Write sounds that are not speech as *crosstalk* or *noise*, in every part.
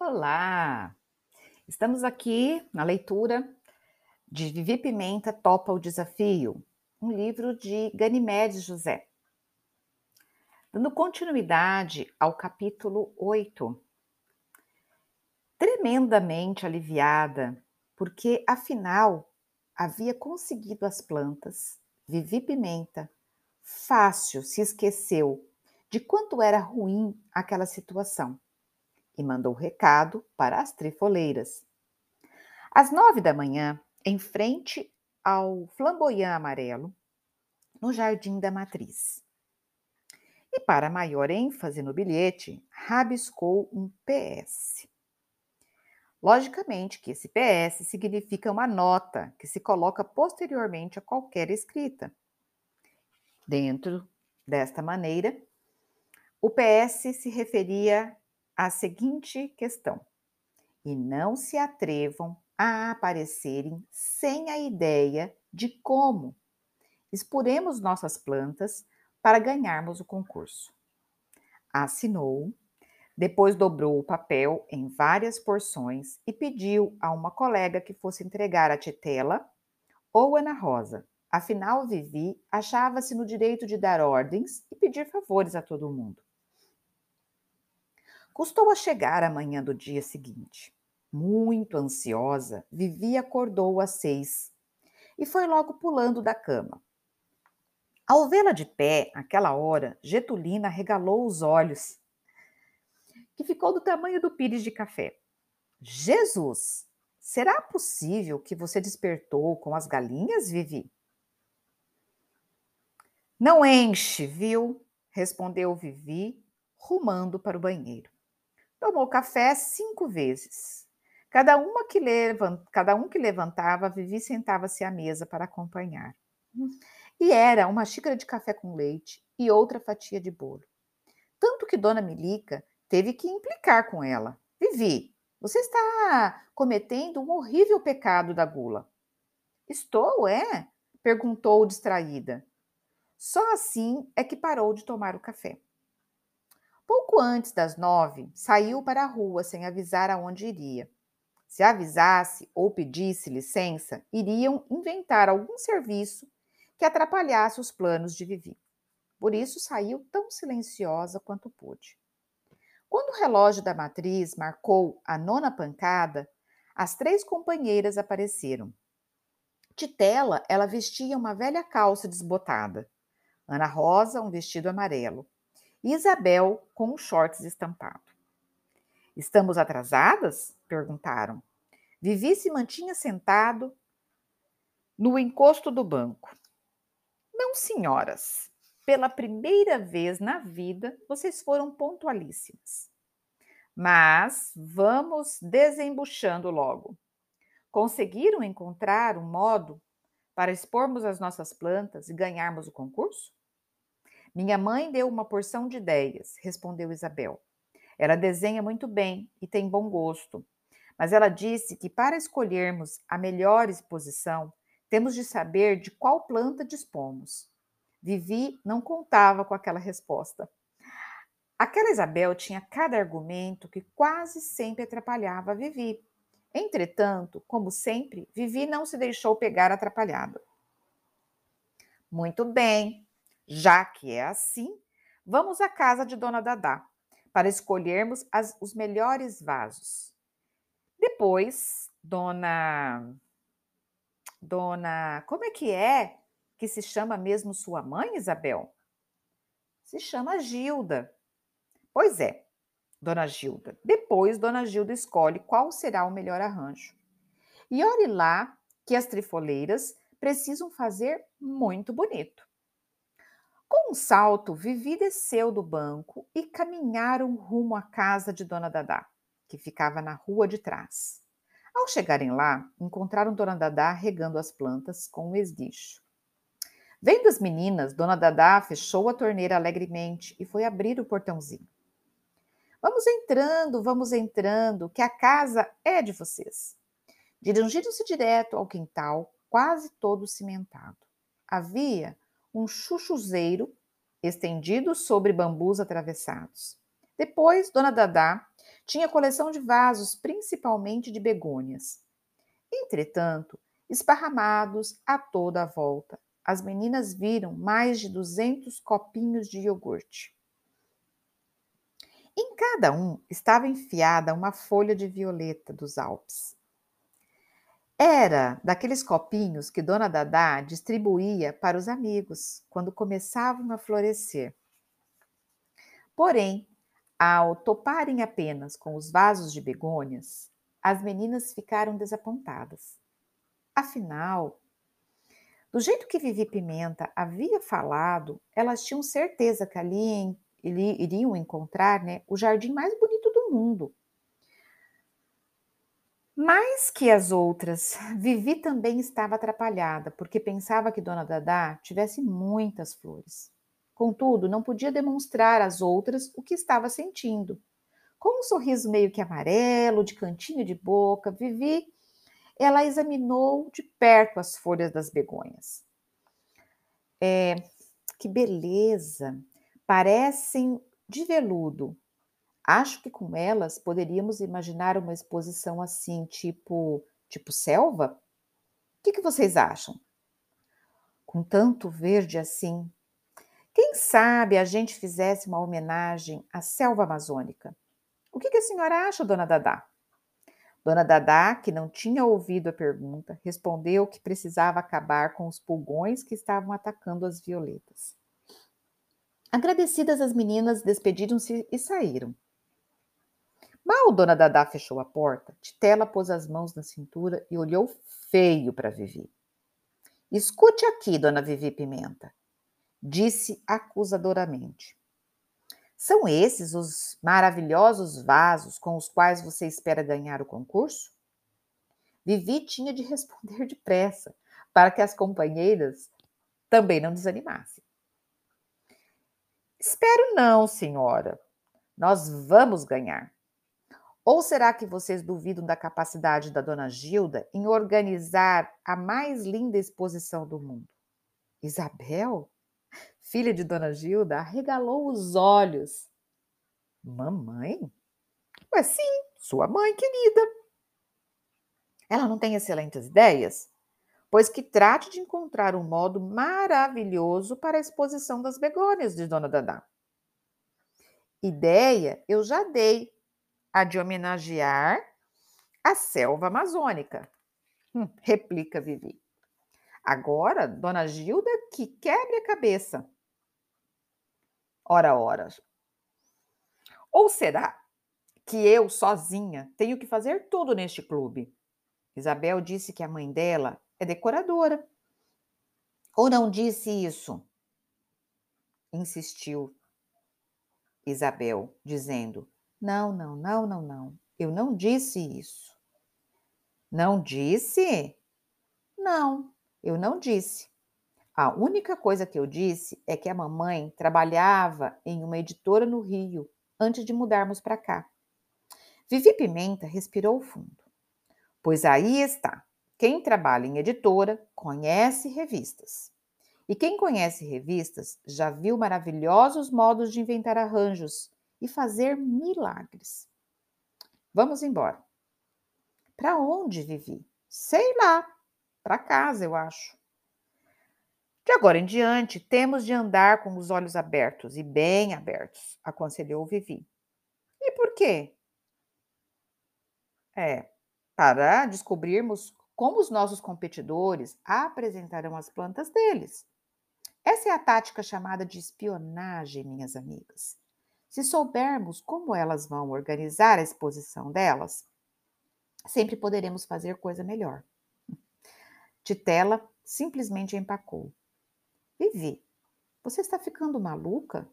Olá! Estamos aqui na leitura de Vivi Pimenta Topa o Desafio, um livro de Ganimedes José. Dando continuidade ao capítulo 8. Tremendamente aliviada, porque afinal havia conseguido as plantas, Vivi Pimenta, fácil se esqueceu de quanto era ruim aquela situação e mandou recado para as trifoleiras. Às nove da manhã, em frente ao flamboyant amarelo, no Jardim da Matriz. E para maior ênfase no bilhete, rabiscou um PS. Logicamente que esse PS significa uma nota que se coloca posteriormente a qualquer escrita. Dentro desta maneira, o PS se referia a seguinte questão: e não se atrevam a aparecerem sem a ideia de como expuremos nossas plantas para ganharmos o concurso. Assinou, depois dobrou o papel em várias porções e pediu a uma colega que fosse entregar a Titela ou Ana Rosa. Afinal, Vivi achava-se no direito de dar ordens e pedir favores a todo mundo. Custou a chegar a manhã do dia seguinte. Muito ansiosa, Vivi acordou às seis e foi logo pulando da cama. Ao vê-la de pé, aquela hora, Getulina regalou os olhos, que ficou do tamanho do pires de café. Jesus! Será possível que você despertou com as galinhas, Vivi? Não enche, viu? respondeu Vivi, rumando para o banheiro. Tomou café cinco vezes. Cada, uma que levant... Cada um que levantava, Vivi sentava-se à mesa para acompanhar. E era uma xícara de café com leite e outra fatia de bolo. Tanto que Dona Milica teve que implicar com ela. Vivi, você está cometendo um horrível pecado da gula. Estou, é? perguntou distraída. Só assim é que parou de tomar o café. Pouco antes das nove, saiu para a rua sem avisar aonde iria. Se avisasse ou pedisse licença, iriam inventar algum serviço que atrapalhasse os planos de Vivi. Por isso saiu tão silenciosa quanto pôde. Quando o relógio da matriz marcou a nona pancada, as três companheiras apareceram. Titela, ela vestia uma velha calça desbotada. Ana Rosa, um vestido amarelo. Isabel com shorts estampado. Estamos atrasadas? perguntaram. Vivi se mantinha sentado no encosto do banco. Não, senhoras. Pela primeira vez na vida, vocês foram pontualíssimas. Mas vamos desembuchando logo. Conseguiram encontrar um modo para expormos as nossas plantas e ganharmos o concurso? Minha mãe deu uma porção de ideias, respondeu Isabel. Ela desenha muito bem e tem bom gosto, mas ela disse que para escolhermos a melhor exposição, temos de saber de qual planta dispomos. Vivi não contava com aquela resposta. Aquela Isabel tinha cada argumento que quase sempre atrapalhava Vivi. Entretanto, como sempre, Vivi não se deixou pegar atrapalhada. Muito bem, já que é assim, vamos à casa de Dona Dadá para escolhermos as, os melhores vasos. Depois, Dona. Dona. Como é que é que se chama mesmo sua mãe, Isabel? Se chama Gilda. Pois é, Dona Gilda. Depois, Dona Gilda escolhe qual será o melhor arranjo. E olhe lá que as trifoleiras precisam fazer muito bonito. Com um salto, Vivi desceu do banco e caminharam rumo à casa de Dona Dadá, que ficava na rua de trás. Ao chegarem lá, encontraram Dona Dadá regando as plantas com um esguicho. Vendo as meninas, Dona Dadá fechou a torneira alegremente e foi abrir o portãozinho. Vamos entrando, vamos entrando, que a casa é de vocês. Dirigiram-se direto ao quintal, quase todo cimentado. Havia um chuchuzeiro estendido sobre bambus atravessados. Depois, Dona Dadá Tinha coleção de vasos, principalmente de begônias. Entretanto, esparramados a toda a volta, as meninas viram mais de 200 copinhos de iogurte. Em cada um estava enfiada uma folha de violeta dos Alpes. Era daqueles copinhos que Dona Dadá distribuía para os amigos quando começavam a florescer. Porém, ao toparem apenas com os vasos de begônias, as meninas ficaram desapontadas. Afinal, do jeito que Vivi Pimenta havia falado, elas tinham certeza que ali iriam encontrar né, o jardim mais bonito do mundo. Mais que as outras, Vivi também estava atrapalhada, porque pensava que Dona Dadá tivesse muitas flores. Contudo, não podia demonstrar às outras o que estava sentindo. Com um sorriso meio que amarelo, de cantinho de boca, Vivi, ela examinou de perto as folhas das begônias. É, que beleza! Parecem de veludo, Acho que com elas poderíamos imaginar uma exposição assim, tipo, tipo selva? O que, que vocês acham? Com tanto verde assim, quem sabe a gente fizesse uma homenagem à selva amazônica? O que, que a senhora acha, dona Dadá? Dona Dadá, que não tinha ouvido a pergunta, respondeu que precisava acabar com os pulgões que estavam atacando as violetas. Agradecidas, as meninas despediram-se e saíram. Mal Dona Dadá fechou a porta, Titela pôs as mãos na cintura e olhou feio para Vivi. Escute aqui, Dona Vivi Pimenta, disse acusadoramente. São esses os maravilhosos vasos com os quais você espera ganhar o concurso? Vivi tinha de responder depressa, para que as companheiras também não desanimassem. Espero não, senhora. Nós vamos ganhar. Ou será que vocês duvidam da capacidade da dona Gilda em organizar a mais linda exposição do mundo? Isabel, filha de dona Gilda, arregalou os olhos. Mamãe? Mas sim, sua mãe querida. Ela não tem excelentes ideias? Pois que trate de encontrar um modo maravilhoso para a exposição das begônias de Dona Dadá. Ideia eu já dei, a de homenagear a selva amazônica. Hum, replica Vivi. Agora, Dona Gilda que quebre a cabeça. Ora, ora. Ou será que eu, sozinha, tenho que fazer tudo neste clube? Isabel disse que a mãe dela é decoradora. Ou não disse isso? Insistiu Isabel, dizendo: não, não, não, não, não. Eu não disse isso. Não disse? Não, eu não disse. A única coisa que eu disse é que a mamãe trabalhava em uma editora no Rio antes de mudarmos para cá. Vivi Pimenta respirou fundo. Pois aí está. Quem trabalha em editora conhece revistas. E quem conhece revistas já viu maravilhosos modos de inventar arranjos e fazer milagres. Vamos embora. Para onde, Vivi? Sei lá. Para casa, eu acho. De agora em diante, temos de andar com os olhos abertos e bem abertos, aconselhou Vivi. E por quê? É, para descobrirmos como os nossos competidores apresentarão as plantas deles. Essa é a tática chamada de espionagem, minhas amigas. Se soubermos como elas vão organizar a exposição delas, sempre poderemos fazer coisa melhor. Titela simplesmente empacou. Vivi, você está ficando maluca?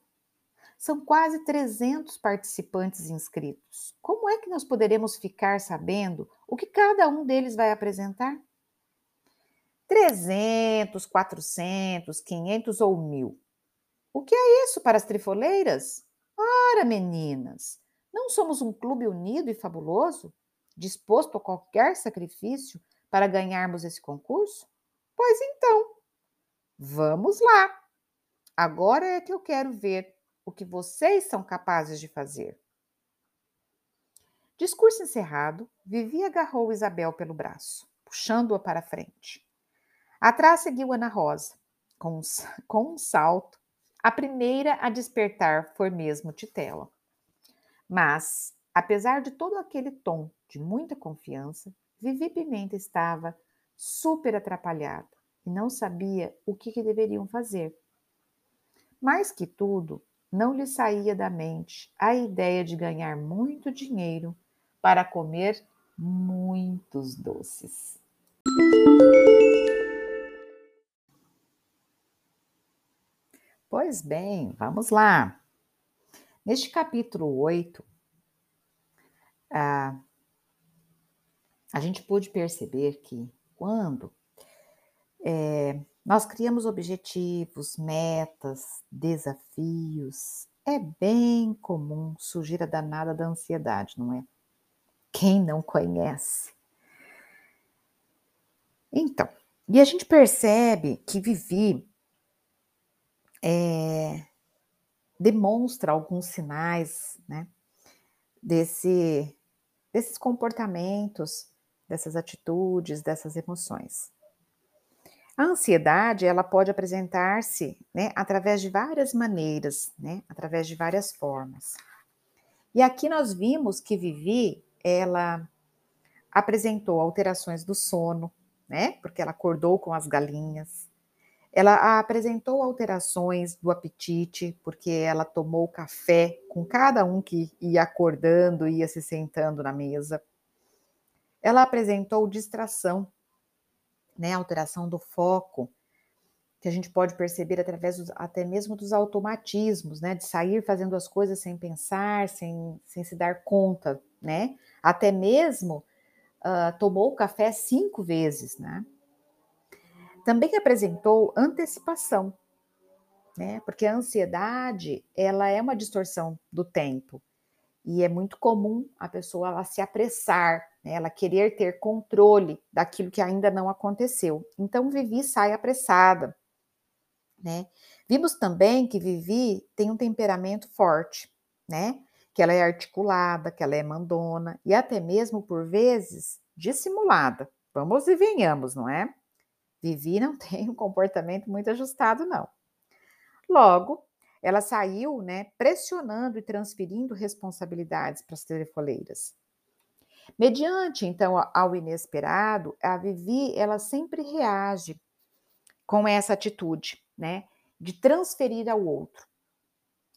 São quase 300 participantes inscritos. Como é que nós poderemos ficar sabendo o que cada um deles vai apresentar? 300, 400, 500 ou mil. O que é isso para as trifoleiras? Ora, meninas, não somos um clube unido e fabuloso, disposto a qualquer sacrifício para ganharmos esse concurso? Pois então, vamos lá. Agora é que eu quero ver o que vocês são capazes de fazer. Discurso encerrado, Vivi agarrou Isabel pelo braço, puxando-a para frente. Atrás seguiu Ana Rosa, com um, *laughs* com um salto. A primeira a despertar foi mesmo Titela. Mas, apesar de todo aquele tom de muita confiança, Vivi Pimenta estava super atrapalhada e não sabia o que, que deveriam fazer. Mais que tudo, não lhe saía da mente a ideia de ganhar muito dinheiro para comer muitos doces. Pois bem, vamos lá. Neste capítulo 8, a, a gente pôde perceber que quando é, nós criamos objetivos, metas, desafios, é bem comum surgir a danada da ansiedade, não é? Quem não conhece? Então, e a gente percebe que Vivi é, demonstra alguns sinais, né, desse, desses comportamentos, dessas atitudes, dessas emoções. A ansiedade, ela pode apresentar-se, né, através de várias maneiras, né, através de várias formas. E aqui nós vimos que Vivi, ela apresentou alterações do sono, né, porque ela acordou com as galinhas, ela apresentou alterações do apetite, porque ela tomou café com cada um que ia acordando, ia se sentando na mesa. Ela apresentou distração, né, alteração do foco, que a gente pode perceber através dos, até mesmo dos automatismos, né, de sair fazendo as coisas sem pensar, sem, sem se dar conta, né? Até mesmo uh, tomou café cinco vezes, né? Também apresentou antecipação, né? Porque a ansiedade, ela é uma distorção do tempo. E é muito comum a pessoa ela se apressar, né? ela querer ter controle daquilo que ainda não aconteceu. Então, Vivi sai apressada, né? Vimos também que Vivi tem um temperamento forte, né? Que ela é articulada, que ela é mandona e até mesmo por vezes dissimulada. Vamos e venhamos, não é? Vivi não *laughs* tem um comportamento muito ajustado, não. Logo, ela saiu, né, pressionando e transferindo responsabilidades para as telefoleiras. Mediante, então, ao inesperado, a Vivi, ela sempre reage com essa atitude, né, de transferir ao outro.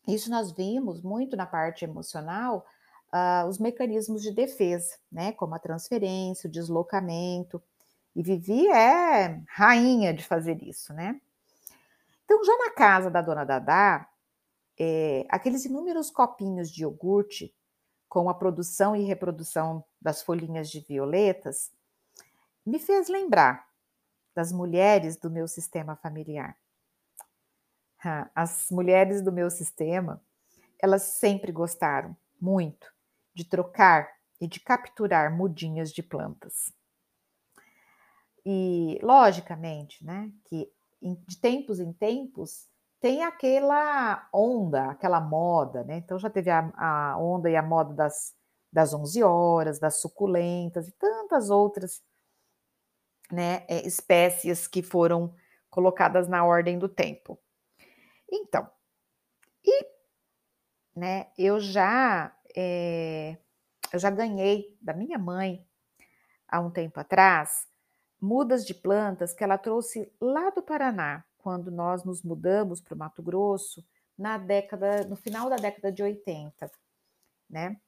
Isso nós vimos muito na parte emocional, uh, os mecanismos de defesa, né, como a transferência, o deslocamento, e Vivi é rainha de fazer isso, né? Então, já na casa da dona Dadá, é, aqueles inúmeros copinhos de iogurte com a produção e reprodução das folhinhas de violetas me fez lembrar das mulheres do meu sistema familiar. As mulheres do meu sistema, elas sempre gostaram muito de trocar e de capturar mudinhas de plantas. E, logicamente, né, que de tempos em tempos tem aquela onda, aquela moda, né? Então já teve a, a onda e a moda das, das 11 horas, das suculentas e tantas outras né, é, espécies que foram colocadas na ordem do tempo. Então, e né, eu já é, eu já ganhei da minha mãe há um tempo atrás mudas de plantas que ela trouxe lá do Paraná, quando nós nos mudamos para o Mato Grosso, na década, no final da década de 80, né?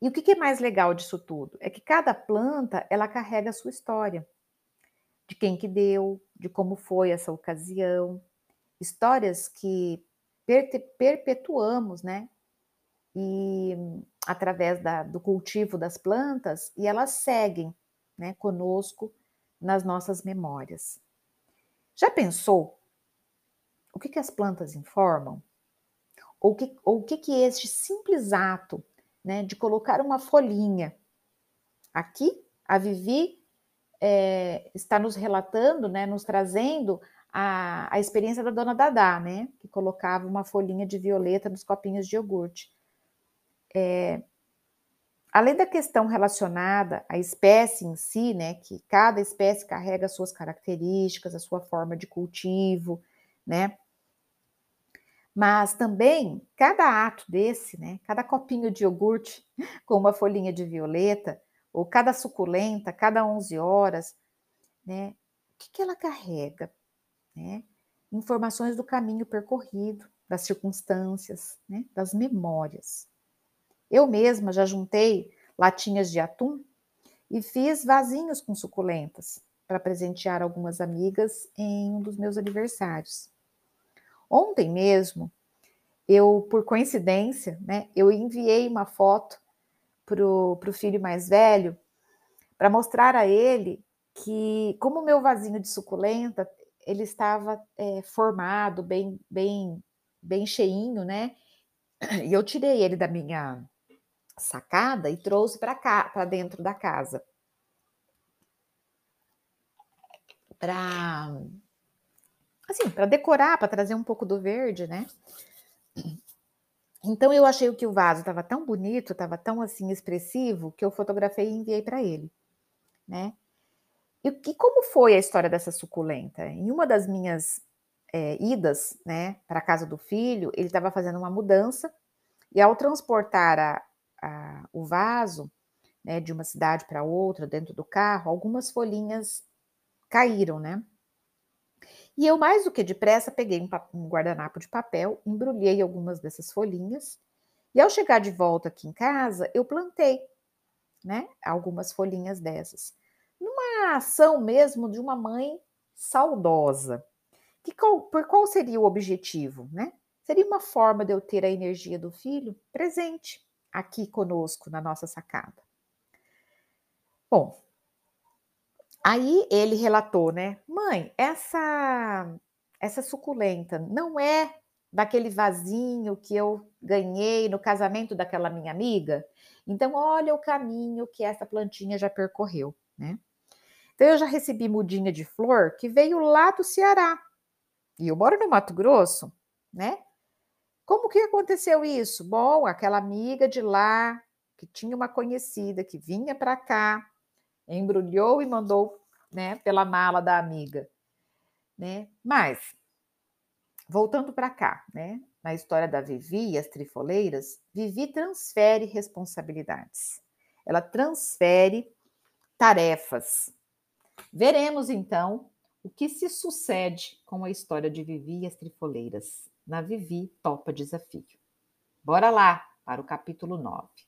E o que é mais legal disso tudo? É que cada planta, ela carrega a sua história. De quem que deu, de como foi essa ocasião. Histórias que perpetuamos, né? E através da, do cultivo das plantas, e elas seguem né, conosco nas nossas memórias. Já pensou o que, que as plantas informam? Ou, que, ou o que, que este simples ato né, de colocar uma folhinha aqui, a Vivi é, está nos relatando, né, nos trazendo a, a experiência da dona Dadá, né, que colocava uma folhinha de violeta nos copinhos de iogurte. É, além da questão relacionada à espécie em si, né, que cada espécie carrega suas características, a sua forma de cultivo, né? Mas também cada ato desse, né, cada copinho de iogurte *laughs* com uma folhinha de violeta, ou cada suculenta, cada 11 horas, né, o que, que ela carrega? Né? Informações do caminho percorrido, das circunstâncias, né, das memórias. Eu mesma já juntei latinhas de atum e fiz vasinhos com suculentas para presentear algumas amigas em um dos meus aniversários. Ontem mesmo, eu, por coincidência, né, eu enviei uma foto para o filho mais velho para mostrar a ele que, como o meu vasinho de suculenta, ele estava é, formado, bem, bem, bem cheinho, né? E eu tirei ele da minha sacada e trouxe para cá, para dentro da casa. Para assim, para decorar, para trazer um pouco do verde, né? Então eu achei que o vaso estava tão bonito, estava tão assim expressivo, que eu fotografei e enviei para ele, né? E, e, como foi a história dessa suculenta? Em uma das minhas é, idas, né, para casa do filho, ele estava fazendo uma mudança e ao transportar a, a, o vaso né, de uma cidade para outra dentro do carro, algumas folhinhas caíram, né? E eu, mais do que depressa, peguei um, um guardanapo de papel, embrulhei algumas dessas folhinhas, e ao chegar de volta aqui em casa, eu plantei, né, algumas folhinhas dessas. Numa ação mesmo de uma mãe saudosa. Que qual, por qual seria o objetivo, né? Seria uma forma de eu ter a energia do filho presente aqui conosco na nossa sacada. Bom, aí ele relatou, né? Mãe, essa essa suculenta não é daquele vasinho que eu ganhei no casamento daquela minha amiga? Então, olha o caminho que essa plantinha já percorreu, né? Então, eu já recebi mudinha de flor que veio lá do Ceará. E eu moro no Mato Grosso, né? Como que aconteceu isso? Bom, aquela amiga de lá, que tinha uma conhecida que vinha para cá, embrulhou e mandou, né, pela mala da amiga, né? Mas voltando para cá, né, na história da Vivi e as trifoleiras, Vivi transfere responsabilidades. Ela transfere tarefas. Veremos então o que se sucede com a história de Vivi e as trifoleiras na Vivi Topa Desafio. Bora lá para o capítulo 9.